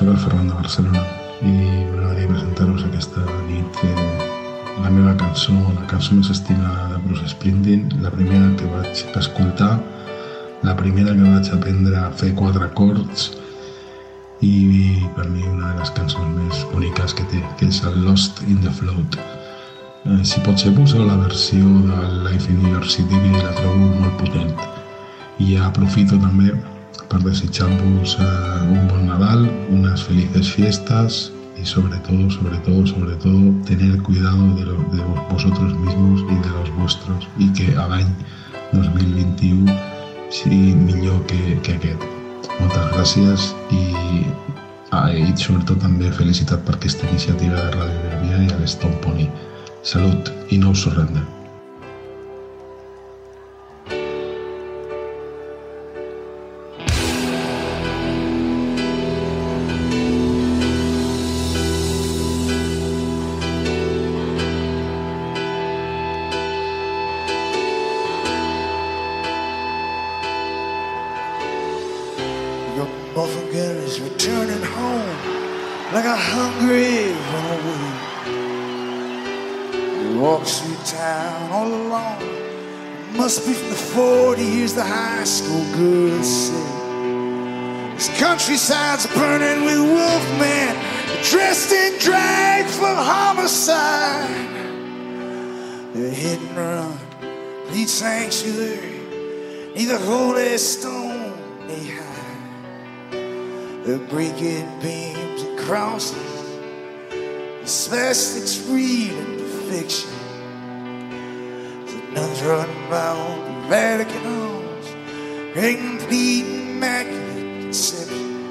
el Ferran de Barcelona i m'agradaria presentar-vos aquesta nit eh, la meva cançó, la cançó més estimada de Bruce Springsteen, la primera que vaig escoltar, la primera que vaig aprendre a fer quatre acords i per mi una de les cançons més boniques que té, que és el Lost in the Float. Eh, si pot ser, poseu la versió del Life in New York City que la trobo molt potent. I aprofito també per desitjar-vos eh, un bon Nadal, unas felices fiestas y sobre todo, sobre todo, sobre todo, tener cuidado de, lo, de vosotros mismos y de los vuestros i que l'any 2021 sigui millor que, que aquest. Moltes gràcies i, ah, i sobretot també felicitat per aquesta iniciativa de Radio Gravia i a l'Stone Pony. Salut i no us surrender. They're hit and run, need sanctuary, need the holy stone they hide. They're breaking beams and crosses, the swastics read into fiction. The nuns running around the Vatican halls, incomplete immaculate conception.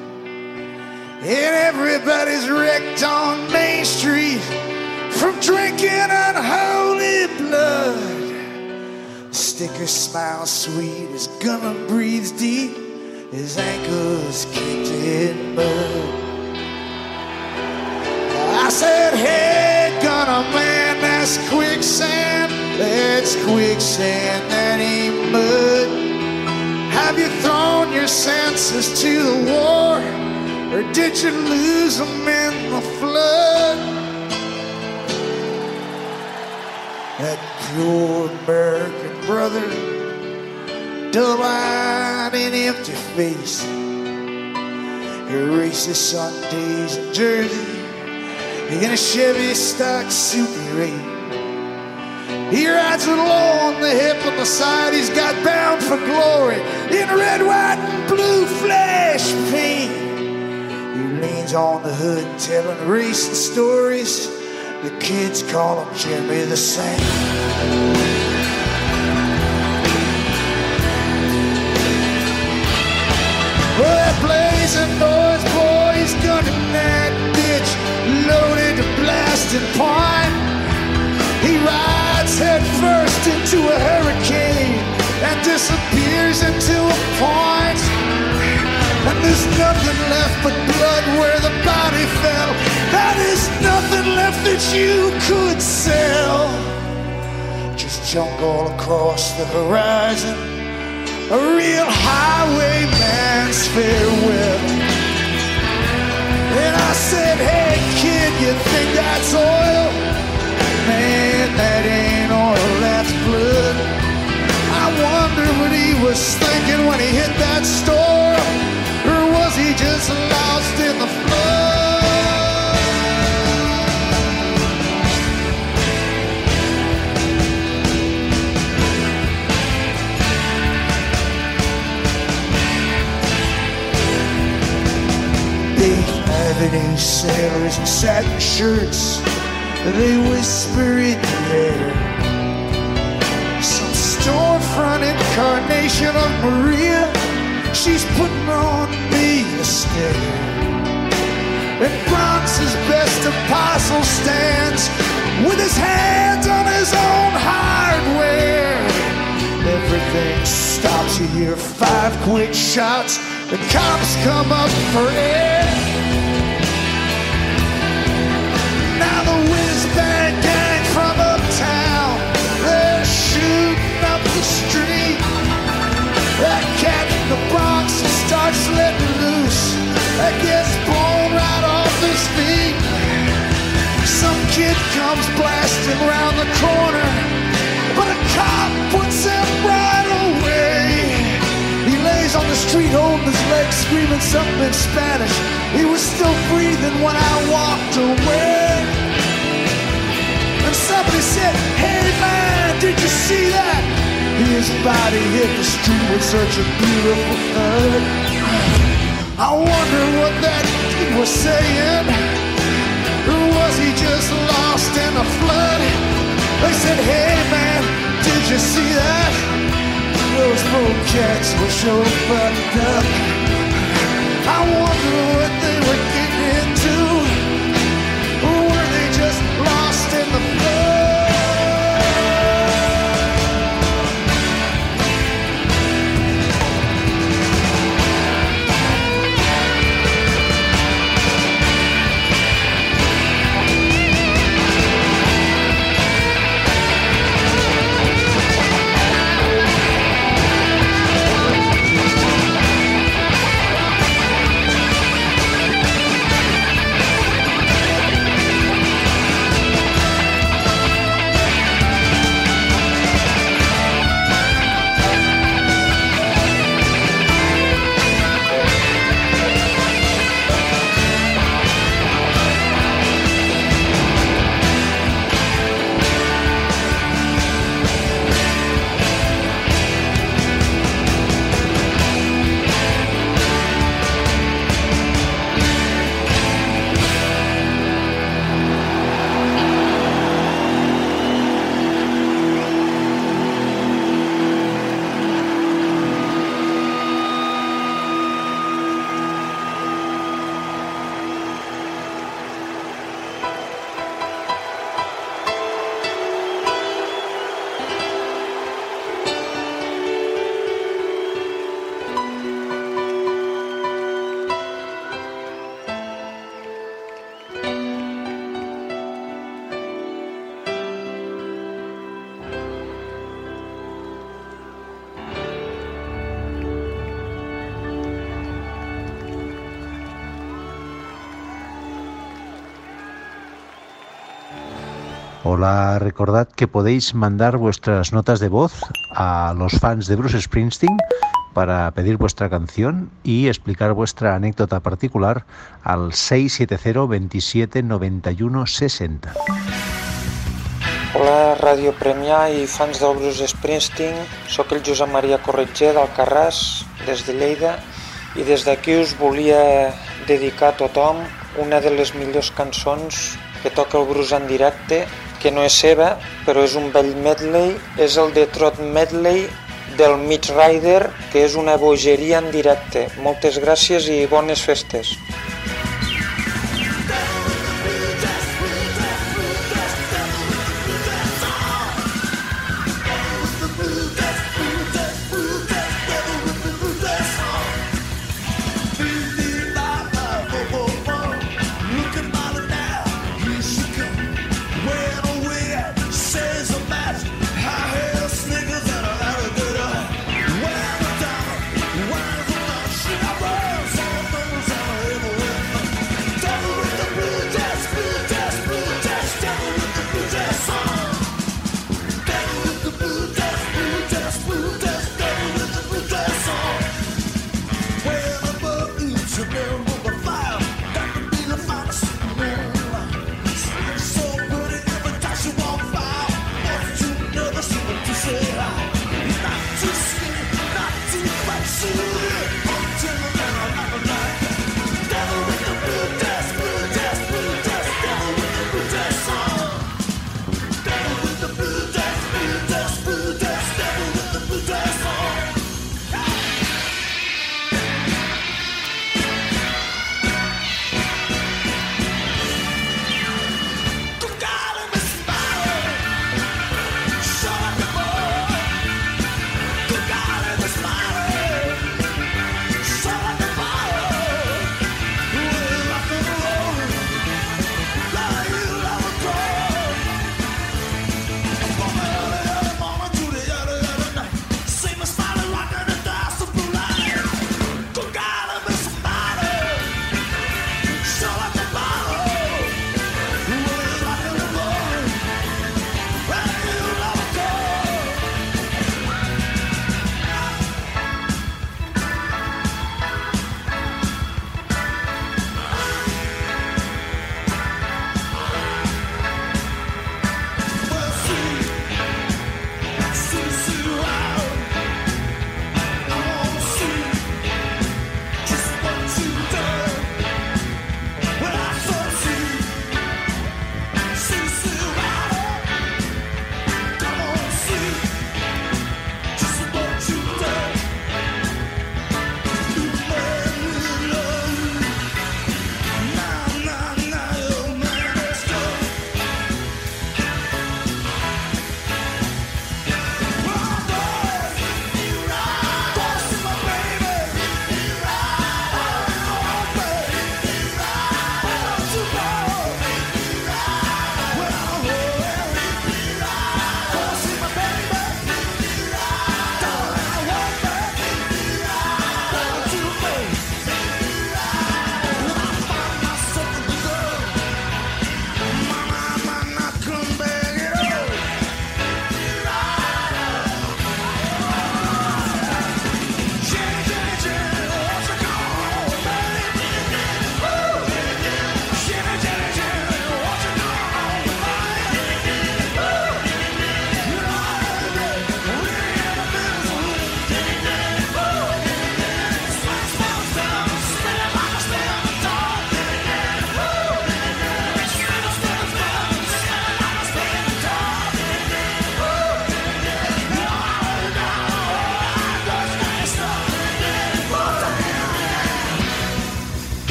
And everybody's wrecked on Main Street from drinking and unholy blood. Sticker smile sweet as gonna breathes deep. His ankles kicked in mud. I said, Hey, gunner man, that's quicksand. That's quicksand, that ain't mud. Have you thrown your senses to the war? Or did you lose them in the flood? That pure American brother double-eyed and empty face. He races Sundays in Jersey in a Chevy stock Super 8. He rides with low on the hip on the side. He's got bound for glory in red, white, and blue flash paint. He leans on the hood telling racing stories. The kids call him Jimmy the Saint. Well, that blazing noise, boy, he's gunning that bitch, loaded to blasting point. He rides head first into a hurricane and disappears into a point. There's nothing left but blood where the body fell. That is nothing left that you could sell. Just junk all across the horizon a real highwayman's farewell. And I said, hey kid, you think that's oil? Man, that ain't oil, that's blood. I wonder what he was thinking when he hit that store. Avenue sailors in satin shirts, they whisper in the air. Some storefront incarnation of Maria, she's putting on a stare. And Bronx's best apostle stands with his hands on his own hardware. Everything stops, you hear five quick shots, the cops come up for air. Now the whiz bang gang from uptown, they're shooting up the street. That cat in the Bronx starts letting that gets blown right off his feet. Some kid comes blasting round the corner, but a cop puts him right away. He lays on the street holding his legs, screaming something in Spanish. He was still breathing when I walked away. And somebody said, Hey man, did you see that? His body hit the street with such a beautiful thud. I wonder what that kid was saying. Or was he just lost in a flood? They said, Hey man, did you see that? Those poor cats were sure fucked up. I wonder what Hola, recordad que podéis mandar vuestras notas de voz a los fans de Bruce Springsteen para pedir vuestra canción y explicar vuestra anécdota particular al 670 27 91 60. Hola, Ràdio Premià i fans del Bruce Springsteen. Soc el Josep Maria Corretger d'Alcarràs, des de Lleida, i des d'aquí us volia dedicar a tothom una de les millors cançons que toca el Bruce en directe, que no és seva, però és un bell medley, és el Detroit Medley del Mitch Rider, que és una bogeria en directe. Moltes gràcies i bones festes.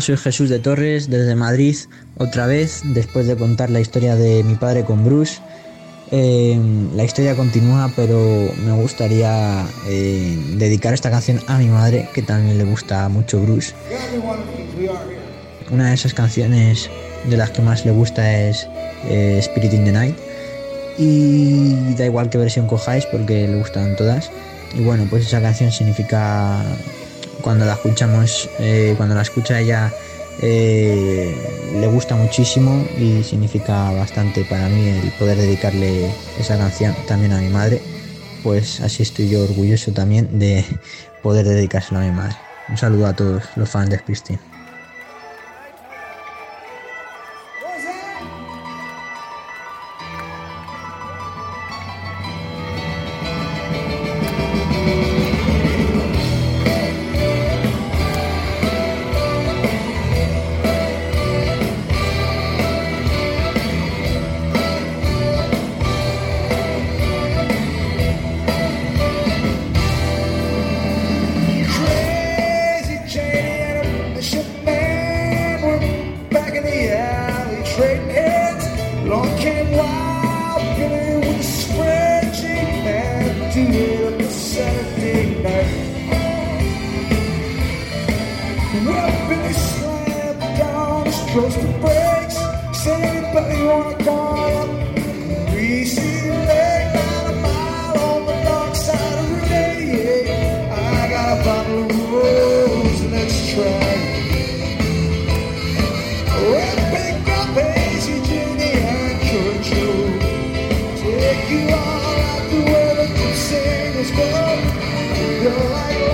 Soy Jesús de Torres desde Madrid, otra vez, después de contar la historia de mi padre con Bruce. Em, la historia continúa, pero me gustaría em, dedicar esta canción a mi madre, que también le gusta mucho Bruce. Una de esas canciones de las que más le gusta es eh, Spirit in the Night. Y da igual qué versión cojáis, porque le gustan todas. Y bueno, pues esa canción significa cuando la escuchamos, eh, cuando la escucha ella eh, le gusta muchísimo y significa bastante para mí el poder dedicarle esa canción también a mi madre. Pues así estoy yo orgulloso también de poder dedicárselo a mi madre. Un saludo a todos los fans de Springsteen. go like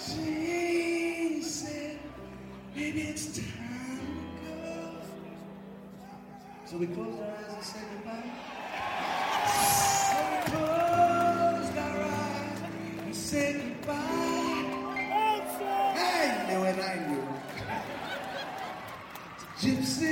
she said, maybe it's time to go. So we closed our eyes and said goodbye. We closed our eyes and said goodbye. I knew. Gypsy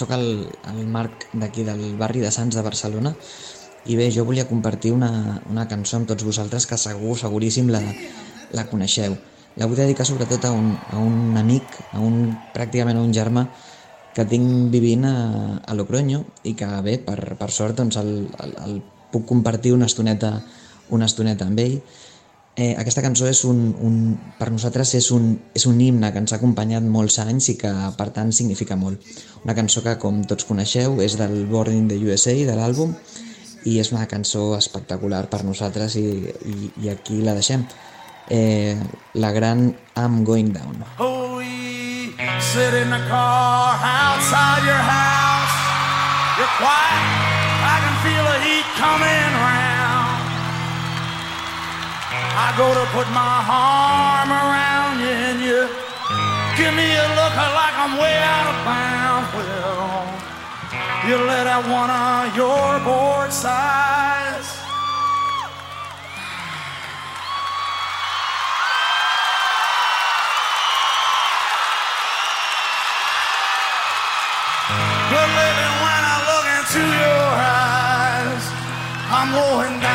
Soc el, el Marc d'aquí del barri de Sants de Barcelona i bé, jo volia compartir una, una cançó amb tots vosaltres que segur, seguríssim la, la coneixeu. La vull dedicar sobretot a un, a un amic, a un, pràcticament a un germà que tinc vivint a, a Logroño i que bé, per, per sort doncs el, el, el puc compartir una estoneta, una estoneta amb ell Eh, aquesta cançó és un, un, per nosaltres és un, és un himne que ens ha acompanyat molts anys i que per tant significa molt. Una cançó que com tots coneixeu és del Born in the USA de l'àlbum i és una cançó espectacular per nosaltres i, i, i aquí la deixem. Eh, la gran I'm Going Down. Oh, we sit in the car outside your house. You're quiet. I can feel the heat coming round. I go to put my arm around you and you give me a look like I'm way out of bounds. Well, you let out one of your board sighs. Good living when I look into your eyes. I'm going down, down,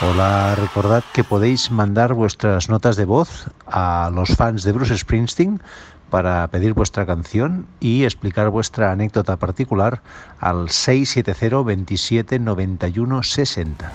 Hola, recordad que podéis mandar vuestras notas de voz a los fans de Bruce Springsteen para pedir vuestra canción y explicar vuestra anécdota particular al 670 27 91 60.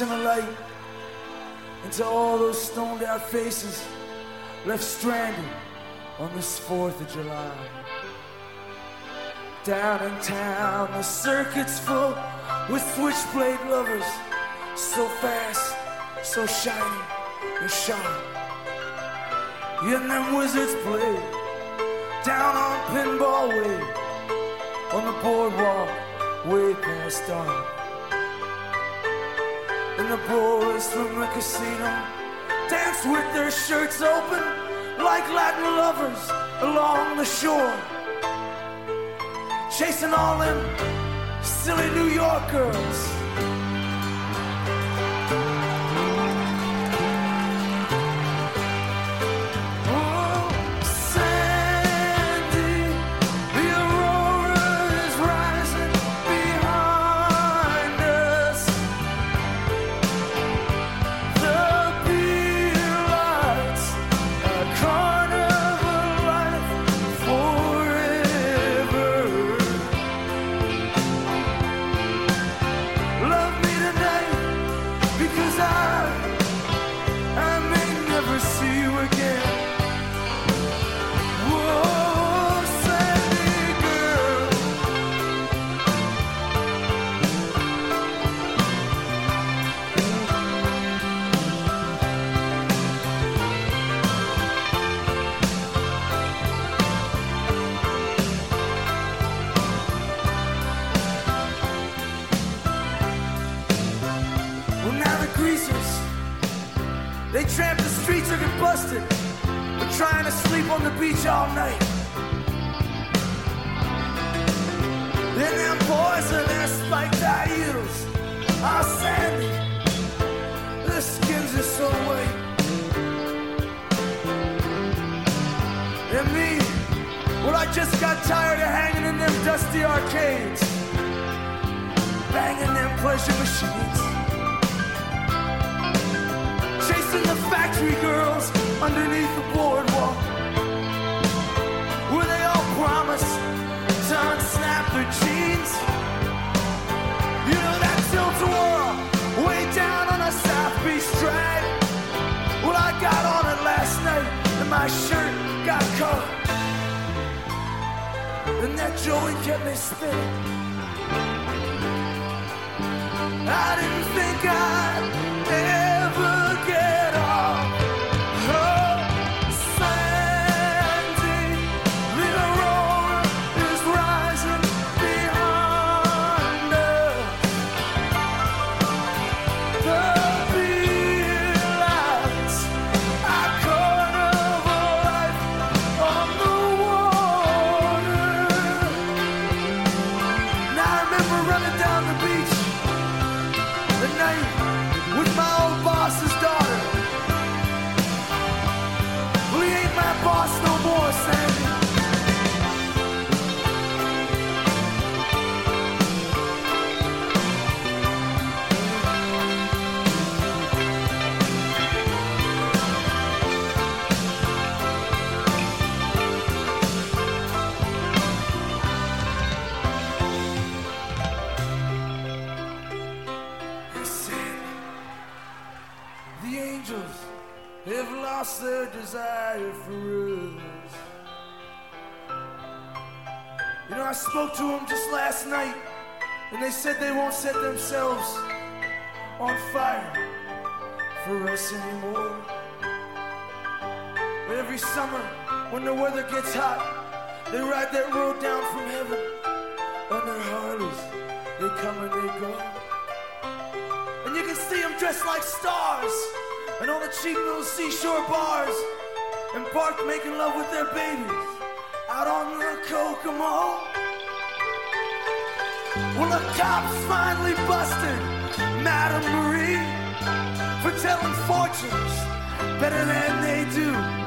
assimilate into all those stoned out faces left stranded on this 4th of July. Down in town, the circuit's full with switchblade lovers, so fast, so shiny, and sharp. And them wizards play down on Pinball Way on the boardwalk way past dark. And the boys from the casino dance with their shirts open like Latin lovers along the shore, chasing all them silly New York girls. When the weather gets hot, they ride that road down from heaven. On their Harleys, they come and they go. And you can see them dressed like stars. And on the cheap little seashore bars. And parked making love with their babies. Out on the Kokomo. Well, the cops finally busted Madame Marie for telling fortunes better than they do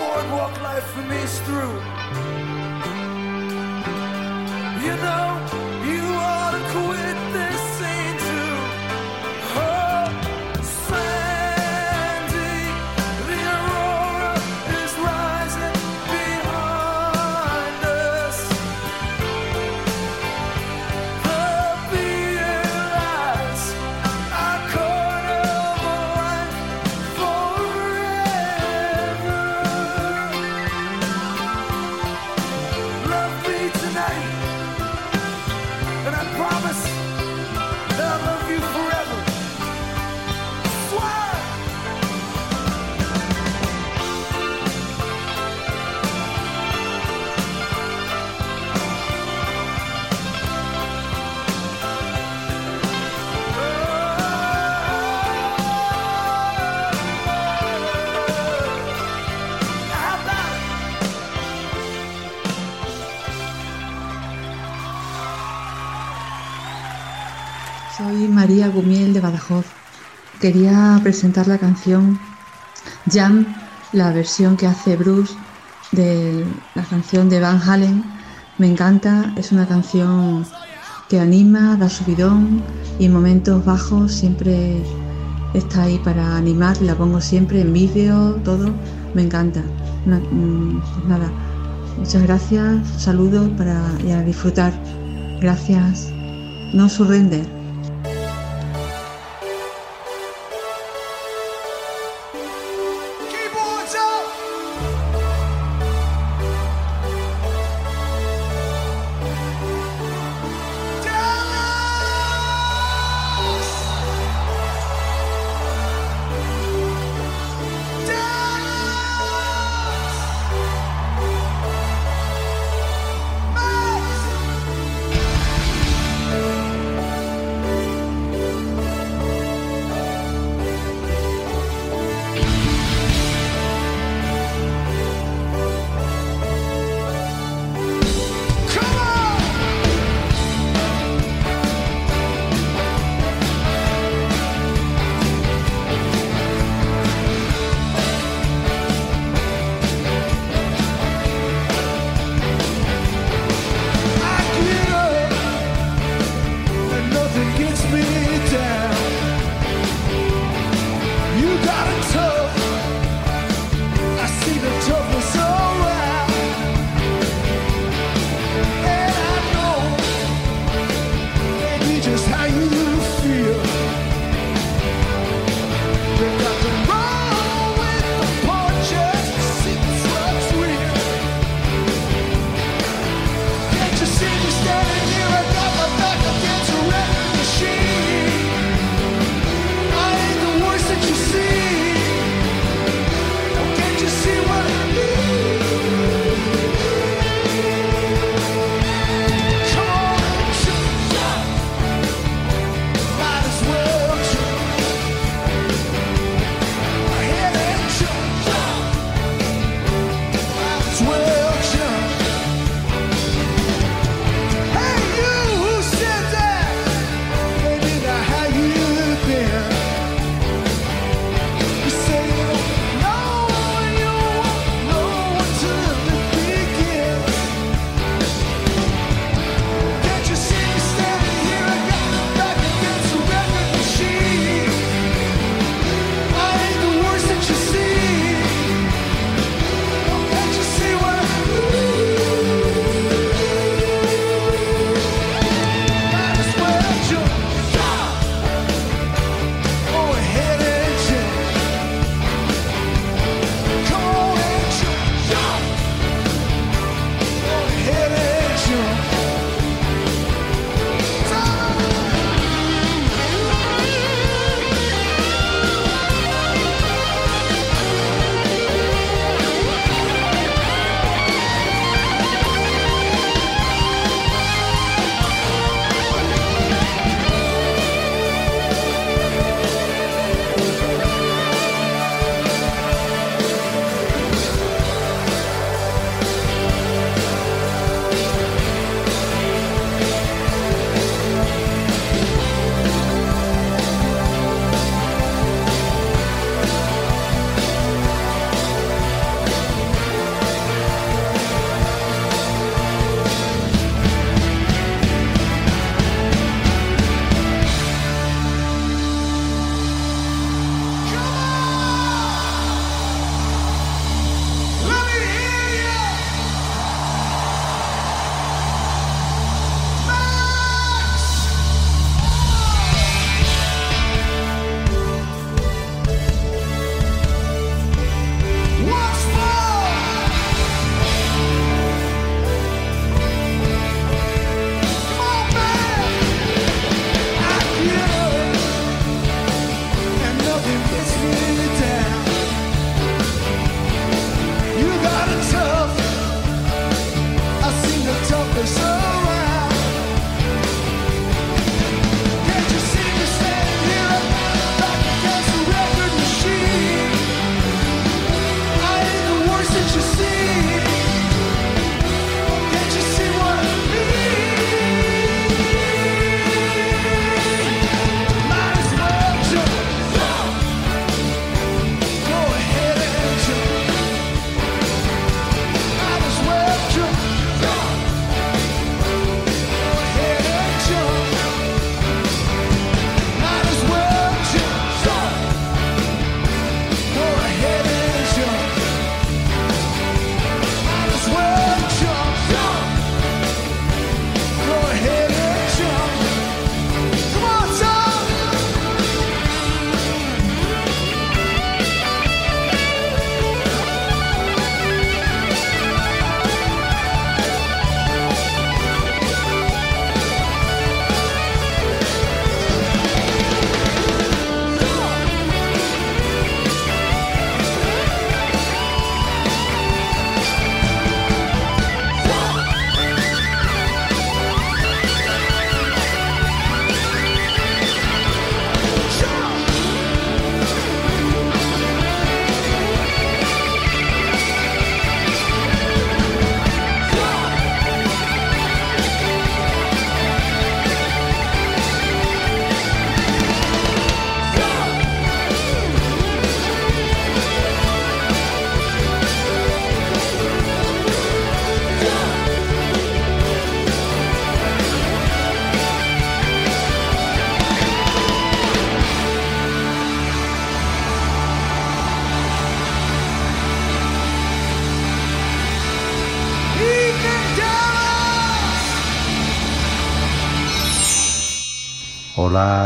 boardwalk life for me is through. You know, de Badajoz. Quería presentar la canción Jam, la versión que hace Bruce de la canción de Van Halen. Me encanta, es una canción que anima, da subidón y en momentos bajos siempre está ahí para animar. La pongo siempre en vídeo, todo. Me encanta. Mm, nada, muchas gracias, saludos para y a disfrutar. Gracias. No surrender.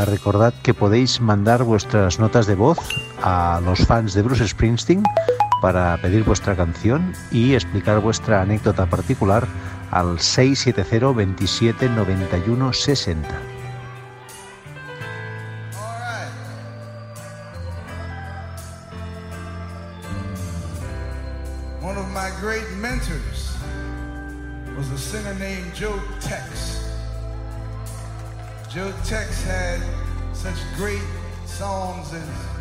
Recordad que podéis mandar vuestras notas de voz a los fans de Bruce Springsteen para pedir vuestra canción y explicar vuestra anécdota particular al 670 27 91 60. Songs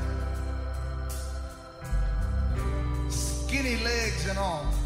Skinny Legs and all.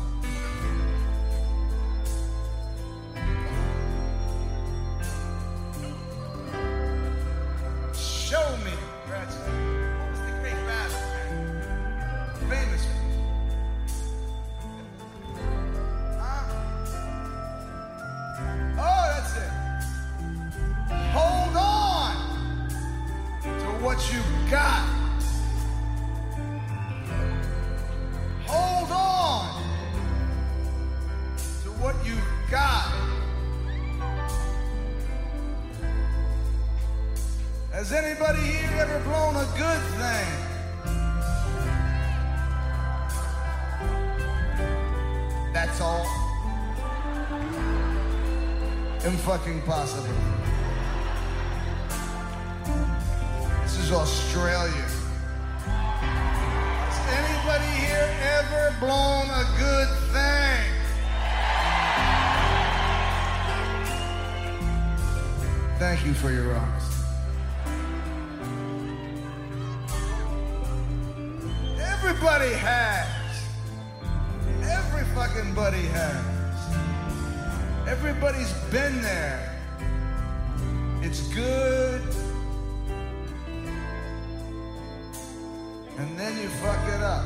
Imfucking This is Australia. Has anybody here ever blown a good thing? Thank you for your honesty. Everybody has. Every fucking buddy has. Everybody's been there. It's good. And then you fuck it up.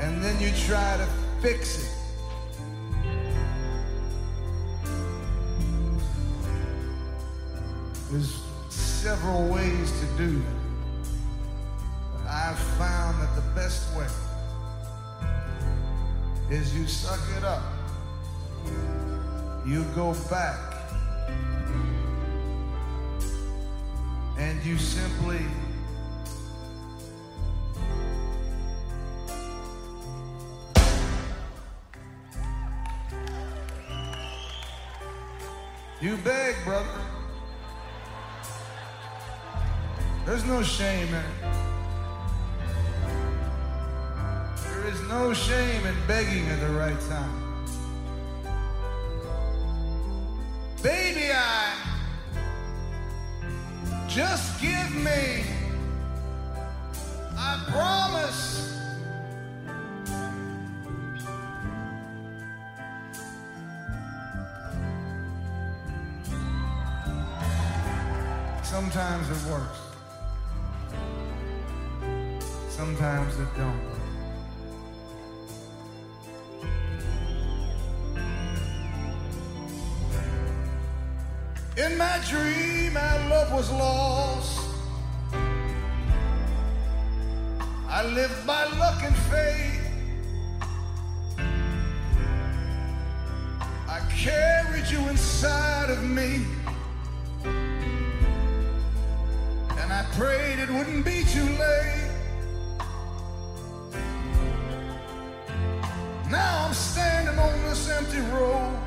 And then you try to fix it. There's several ways to do that. Is you suck it up. You go back. And you simply You beg, brother. There's no shame in it. No shame in begging at the right time. Baby, I just give me. I promise. Sometimes it works. Sometimes it don't. In my dream, our love was lost. I lived by luck and fate. I carried you inside of me. And I prayed it wouldn't be too late. Now I'm standing on this empty road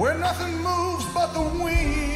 where nothing moves but the wind.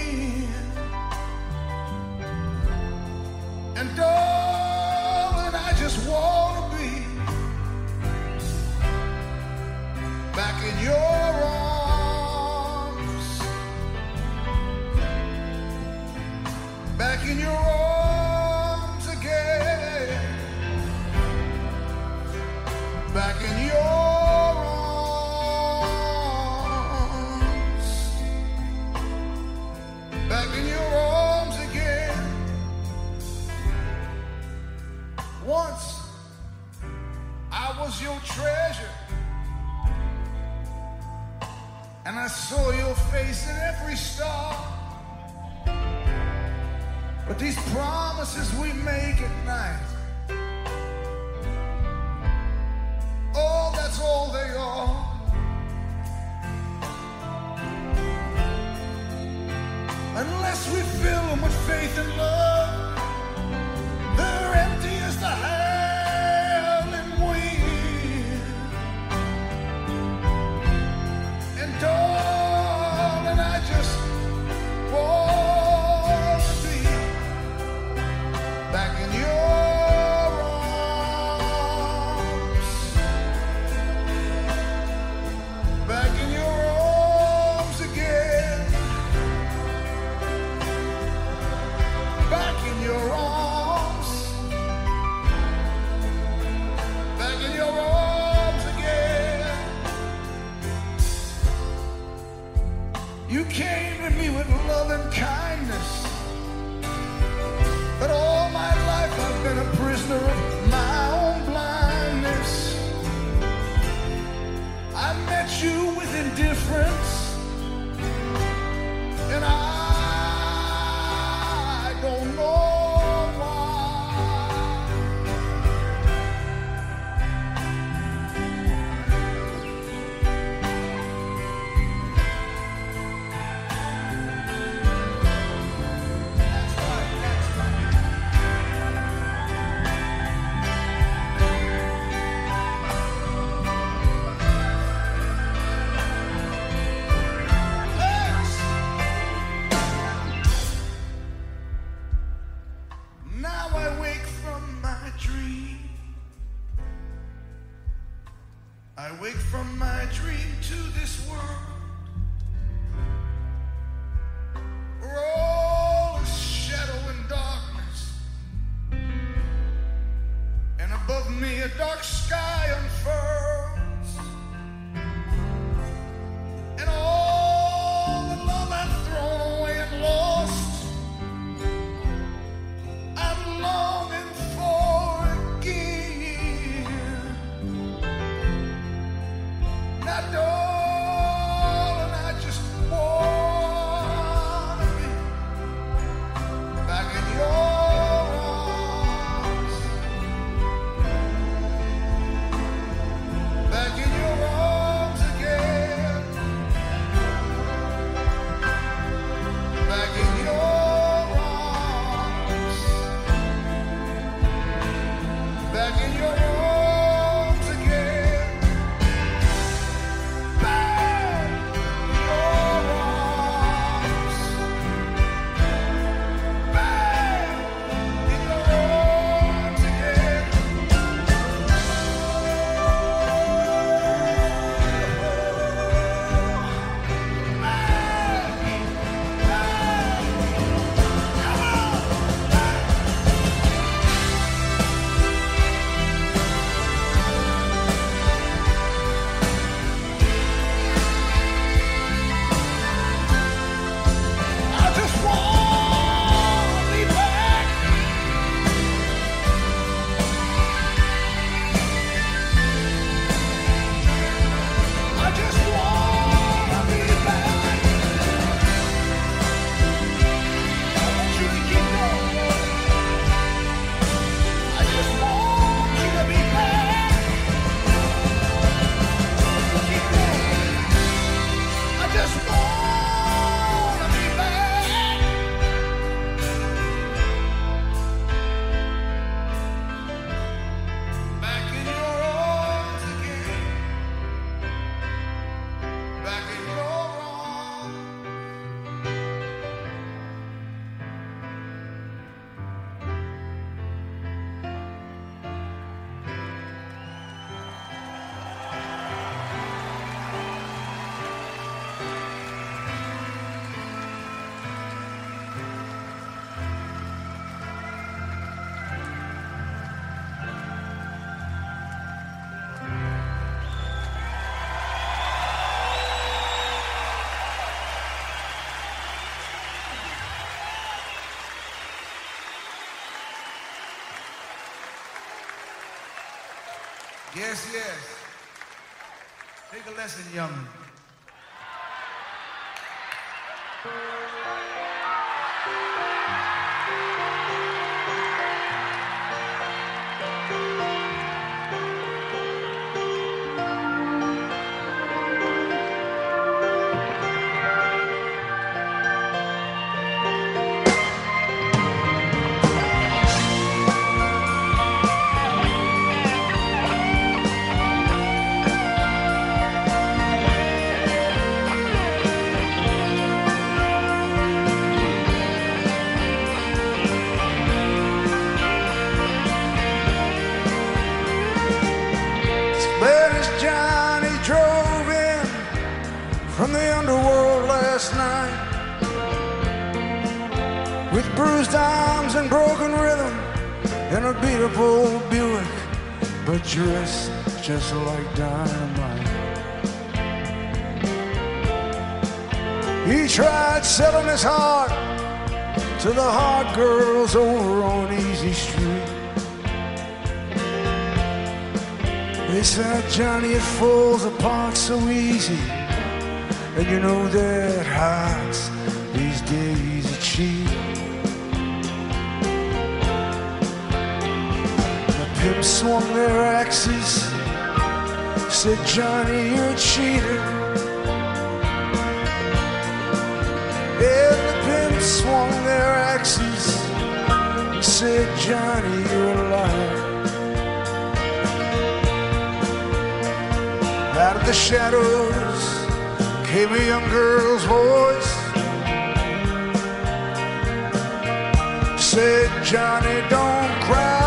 Yes, yes. Take a lesson, young. But dressed just like dynamite. He tried selling his heart to the hot girls over on Easy Street. They said, Johnny, it falls apart so easy. And you know that hearts Pimps swung their axes, said, Johnny, you're a cheater. And the pimps swung their axes, said, Johnny, you're a liar. Out of the shadows came a young girl's voice. Said, Johnny, don't cry.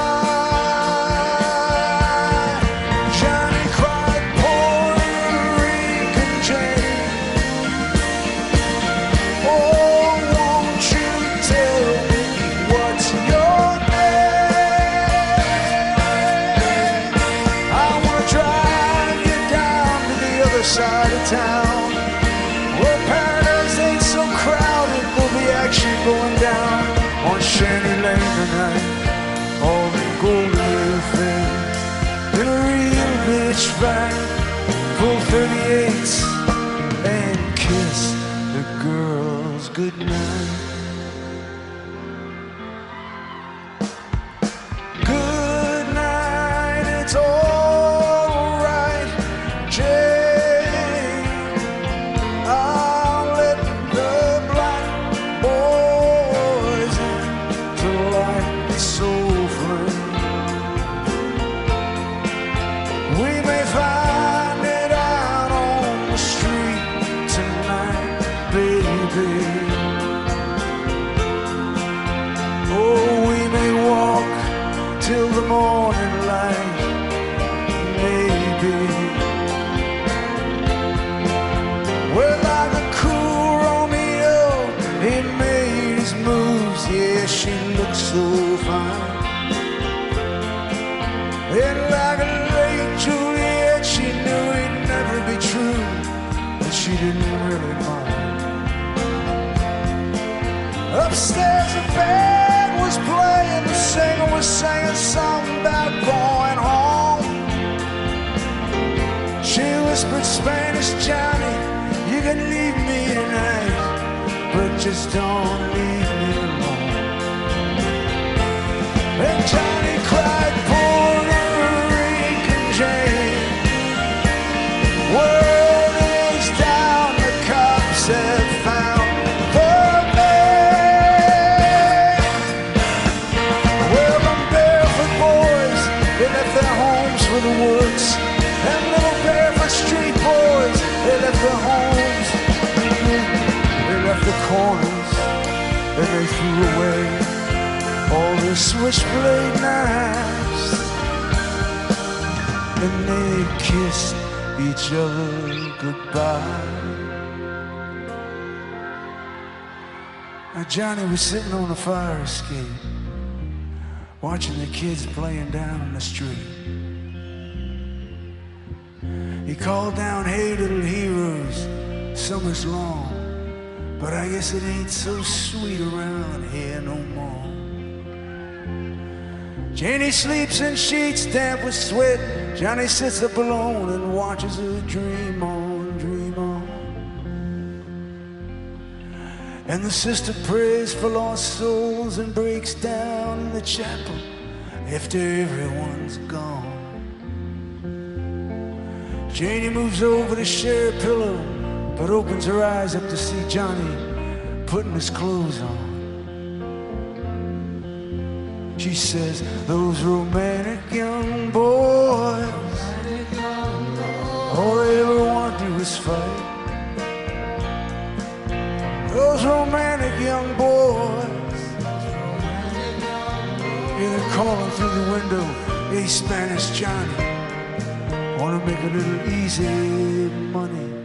Just don't leave switchblade knives. And they kissed each other goodbye. Now Johnny was sitting on a fire escape, watching the kids playing down in the street. He called down, hey little heroes, summer's long, but I guess it ain't so sweet around here no more. Janie sleeps in sheets damp with sweat. Johnny sits up alone and watches her dream on, dream on. And the sister prays for lost souls and breaks down in the chapel after everyone's gone. Janie moves over to share a pillow, but opens her eyes up to see Johnny putting his clothes on. She says, those romantic young boys, all they ever want to do is fight. Those romantic young boys, yeah, they're calling through the window, hey, Spanish Johnny, wanna make a little easy money